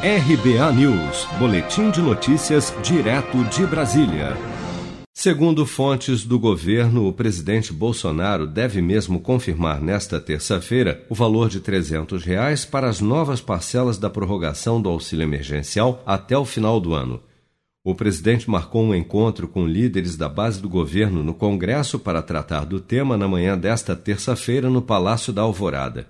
RBA News, Boletim de Notícias, direto de Brasília. Segundo fontes do governo, o presidente Bolsonaro deve mesmo confirmar nesta terça-feira o valor de 300 reais para as novas parcelas da prorrogação do auxílio emergencial até o final do ano. O presidente marcou um encontro com líderes da base do governo no Congresso para tratar do tema na manhã desta terça-feira no Palácio da Alvorada.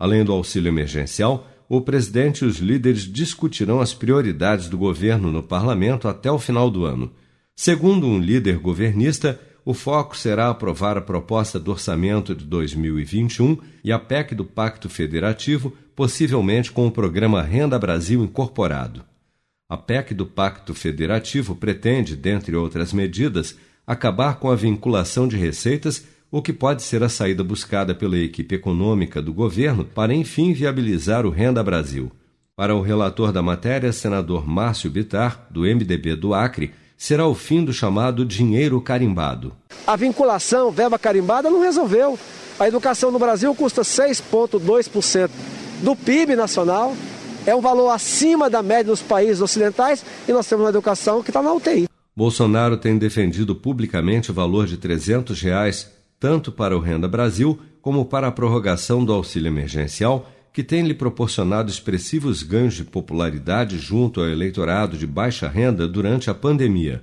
Além do auxílio emergencial, o presidente e os líderes discutirão as prioridades do governo no parlamento até o final do ano. Segundo um líder governista, o foco será aprovar a proposta do orçamento de 2021 e a PEC do Pacto Federativo, possivelmente com o programa Renda Brasil incorporado. A PEC do Pacto Federativo pretende, dentre outras medidas, acabar com a vinculação de receitas o que pode ser a saída buscada pela equipe econômica do governo para enfim viabilizar o Renda Brasil. Para o relator da matéria, senador Márcio Bitar, do MDB do Acre, será o fim do chamado dinheiro carimbado. A vinculação, verba carimbada, não resolveu. A educação no Brasil custa 6,2% do PIB nacional, é um valor acima da média dos países ocidentais e nós temos uma educação que está na UTI. Bolsonaro tem defendido publicamente o valor de 300 reais tanto para o Renda Brasil como para a prorrogação do auxílio emergencial, que tem lhe proporcionado expressivos ganhos de popularidade junto ao eleitorado de baixa renda durante a pandemia.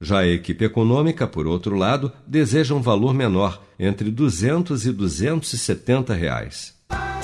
Já a equipe econômica, por outro lado, deseja um valor menor, entre 200 e 270 reais.